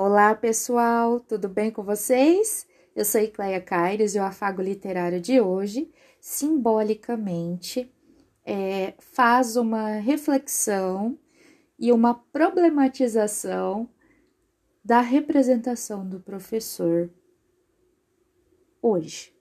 Olá, pessoal, tudo bem com vocês? Eu sou Cleia Caires e o Afago Literário de hoje, simbolicamente, é, faz uma reflexão e uma problematização da representação do professor hoje.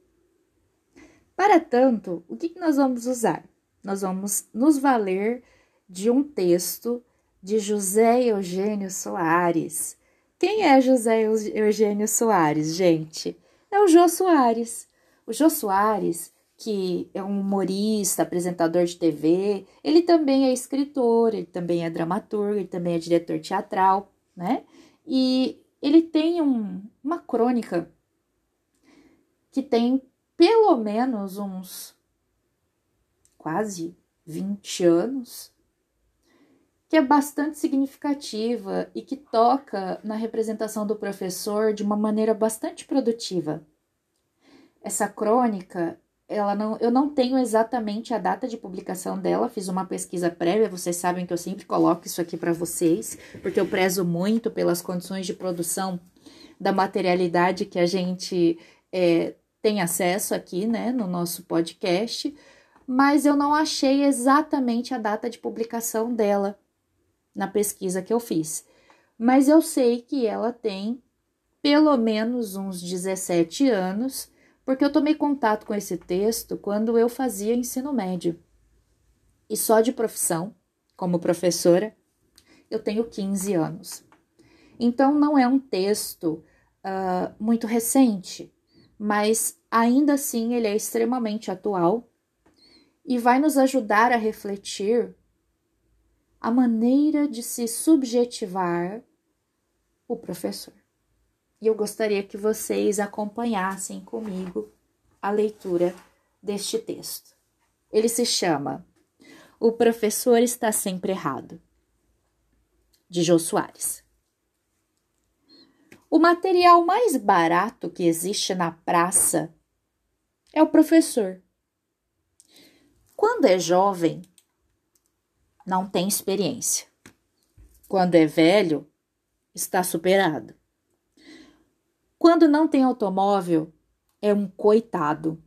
Para tanto, o que nós vamos usar? Nós vamos nos valer de um texto de José Eugênio Soares. Quem é José Eugênio Soares, gente? É o Jô Soares. O Jô Soares, que é um humorista, apresentador de TV, ele também é escritor, ele também é dramaturgo, ele também é diretor teatral, né? E ele tem um, uma crônica que tem pelo menos uns quase 20 anos, que é bastante significativa e que toca na representação do professor de uma maneira bastante produtiva. Essa crônica, ela não, eu não tenho exatamente a data de publicação dela, fiz uma pesquisa prévia, vocês sabem que eu sempre coloco isso aqui para vocês, porque eu prezo muito pelas condições de produção da materialidade que a gente é, tem acesso aqui, né, no nosso podcast, mas eu não achei exatamente a data de publicação dela na pesquisa que eu fiz. Mas eu sei que ela tem pelo menos uns 17 anos, porque eu tomei contato com esse texto quando eu fazia ensino médio. E só de profissão, como professora, eu tenho 15 anos. Então não é um texto uh, muito recente, mas ainda assim ele é extremamente atual e vai nos ajudar a refletir a maneira de se subjetivar o professor. E eu gostaria que vocês acompanhassem comigo a leitura deste texto. Ele se chama O Professor Está Sempre Errado, de Jô Soares. O material mais barato que existe na praça é o professor. Quando é jovem, não tem experiência. Quando é velho, está superado. Quando não tem automóvel, é um coitado.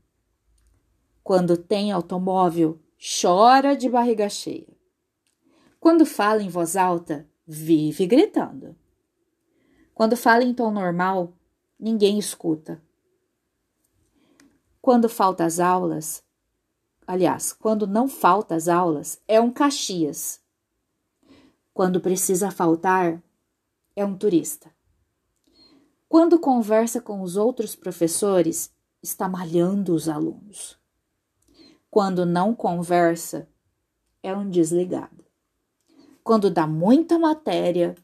Quando tem automóvel, chora de barriga cheia. Quando fala em voz alta, vive gritando. Quando fala em tom normal, ninguém escuta. Quando falta as aulas, aliás, quando não falta as aulas, é um Caxias. Quando precisa faltar, é um turista. Quando conversa com os outros professores, está malhando os alunos. Quando não conversa, é um desligado. Quando dá muita matéria,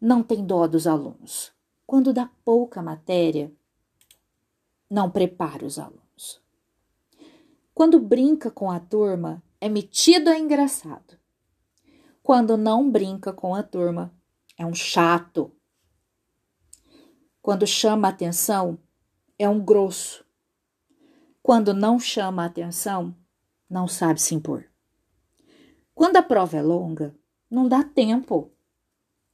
não tem dó dos alunos. Quando dá pouca matéria, não prepara os alunos. Quando brinca com a turma, é metido a engraçado. Quando não brinca com a turma, é um chato. Quando chama atenção, é um grosso. Quando não chama atenção, não sabe se impor. Quando a prova é longa, não dá tempo.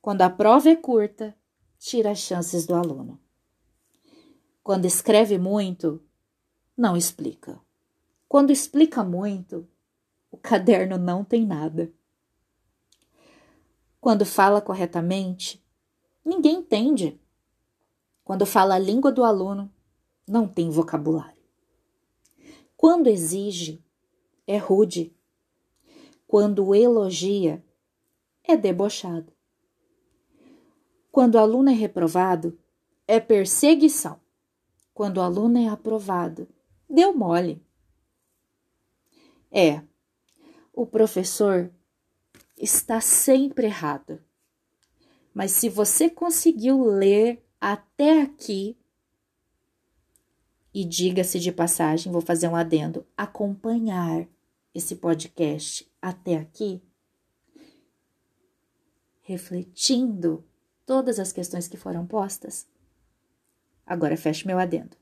Quando a prova é curta, tira as chances do aluno. Quando escreve muito, não explica. Quando explica muito, o caderno não tem nada. Quando fala corretamente, ninguém entende. Quando fala a língua do aluno, não tem vocabulário. Quando exige, é rude. Quando elogia, é debochado. Quando o aluno é reprovado, é perseguição. Quando o aluno é aprovado, deu mole é: o professor está sempre errado. Mas se você conseguiu ler até aqui, e diga-se de passagem, vou fazer um adendo, acompanhar esse podcast até aqui, refletindo todas as questões que foram postas. Agora feche meu adendo.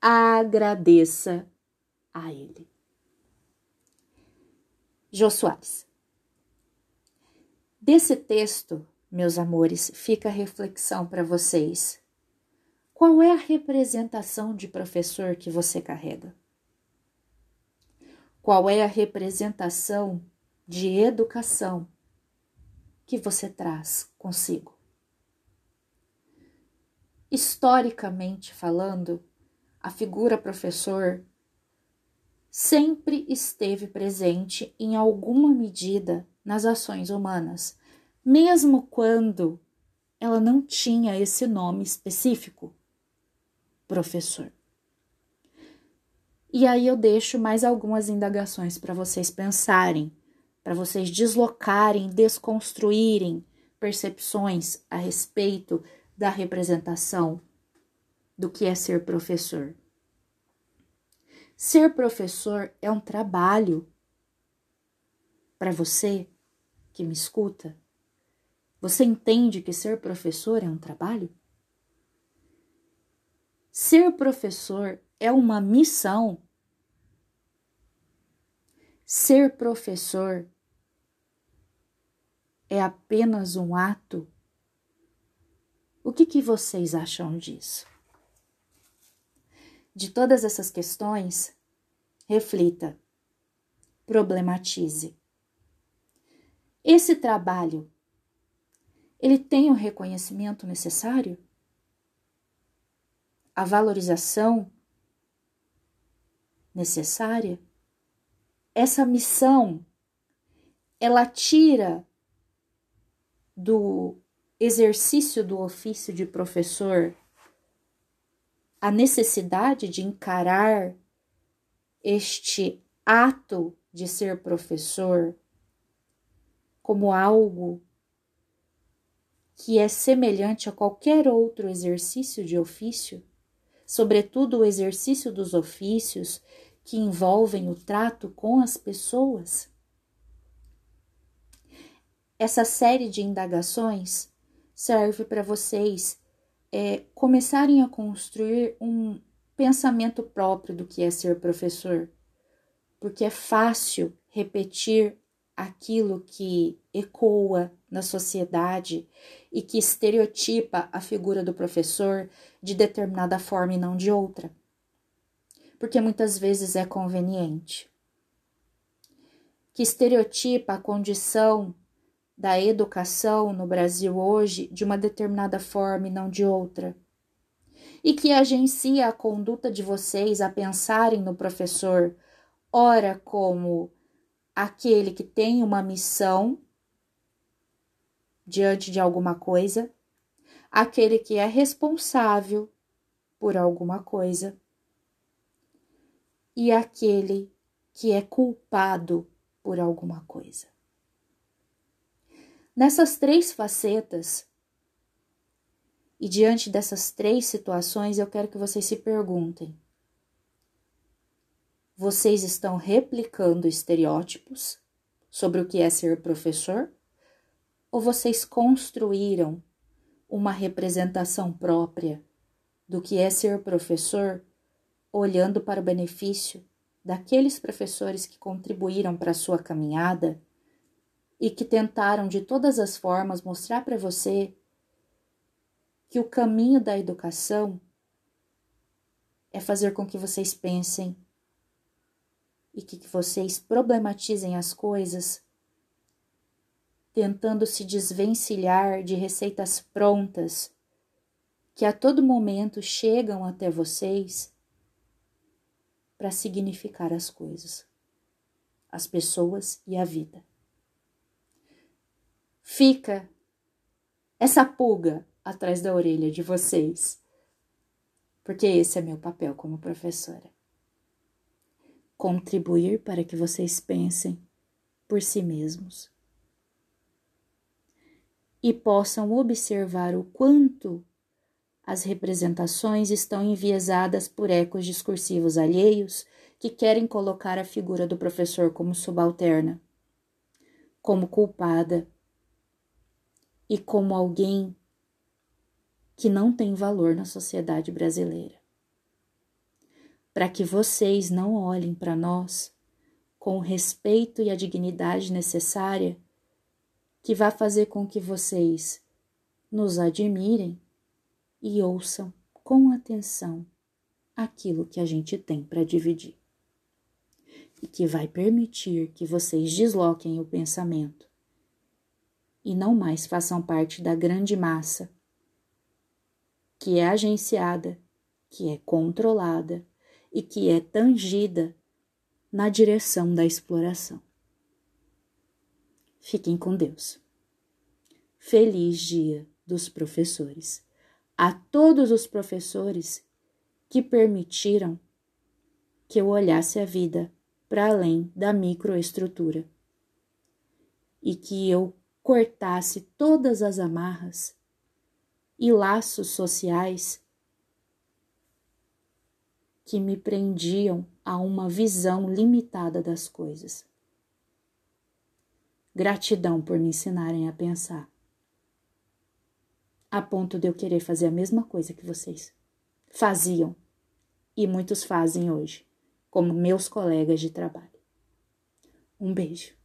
Agradeça a ele. Jô Soares. Desse texto meus amores, fica a reflexão para vocês. Qual é a representação de professor que você carrega? Qual é a representação de educação que você traz consigo? Historicamente falando, a figura professor sempre esteve presente em alguma medida nas ações humanas, mesmo quando ela não tinha esse nome específico, professor. E aí eu deixo mais algumas indagações para vocês pensarem, para vocês deslocarem, desconstruírem percepções a respeito da representação do que é ser professor. Ser professor é um trabalho para você que me escuta. Você entende que ser professor é um trabalho? Ser professor é uma missão. Ser professor é apenas um ato. O que, que vocês acham disso? De todas essas questões, reflita, problematize. Esse trabalho, ele tem o reconhecimento necessário? A valorização necessária? Essa missão, ela tira do exercício do ofício de professor a necessidade de encarar este ato de ser professor como algo que é semelhante a qualquer outro exercício de ofício, sobretudo o exercício dos ofícios que envolvem o trato com as pessoas? Essa série de indagações serve para vocês é, começarem a construir um pensamento próprio do que é ser professor, porque é fácil repetir aquilo que ecoa na sociedade e que estereotipa a figura do professor de determinada forma e não de outra, porque muitas vezes é conveniente. Que estereotipa a condição da educação no Brasil hoje de uma determinada forma e não de outra. E que agencia a conduta de vocês a pensarem no professor, ora como aquele que tem uma missão diante de alguma coisa, aquele que é responsável por alguma coisa e aquele que é culpado por alguma coisa. Nessas três facetas, e diante dessas três situações, eu quero que vocês se perguntem: vocês estão replicando estereótipos sobre o que é ser professor? Ou vocês construíram uma representação própria do que é ser professor, olhando para o benefício daqueles professores que contribuíram para a sua caminhada? E que tentaram de todas as formas mostrar para você que o caminho da educação é fazer com que vocês pensem e que, vocês problematizem as coisas, tentando se desvencilhar de receitas prontas que a todo momento chegam até vocês para significar as coisas, as pessoas e a vida fica essa pulga atrás da orelha de vocês, porque esse é meu papel como professora. Contribuir para que vocês pensem por si mesmos e possam observar o quanto as representações estão enviesadas por ecos discursivos alheios que querem colocar a figura do professor como subalterna, como culpada e como alguém que não tem valor na sociedade brasileira. Para que vocês não olhem para nós com o respeito e a dignidade necessária que vai fazer com que vocês nos admirem e ouçam com atenção aquilo que a gente tem para dividir. E que vai permitir que vocês desloquem o pensamento e não mais façam parte da grande massa que é agenciada, que é controlada e que é tangida na direção da exploração. Fiquem com Deus. Feliz Dia dos Professores. A todos os professores que permitiram que eu olhasse a vida para além da microestrutura e que eu cortasse todas as amarras e laços sociais que me prendiam a uma visão limitada das coisas. Gratidão por me ensinarem a pensar, a ponto de eu querer fazer a mesma coisa que vocês faziam e muitos fazem hoje, como meus colegas de trabalho. Um beijo.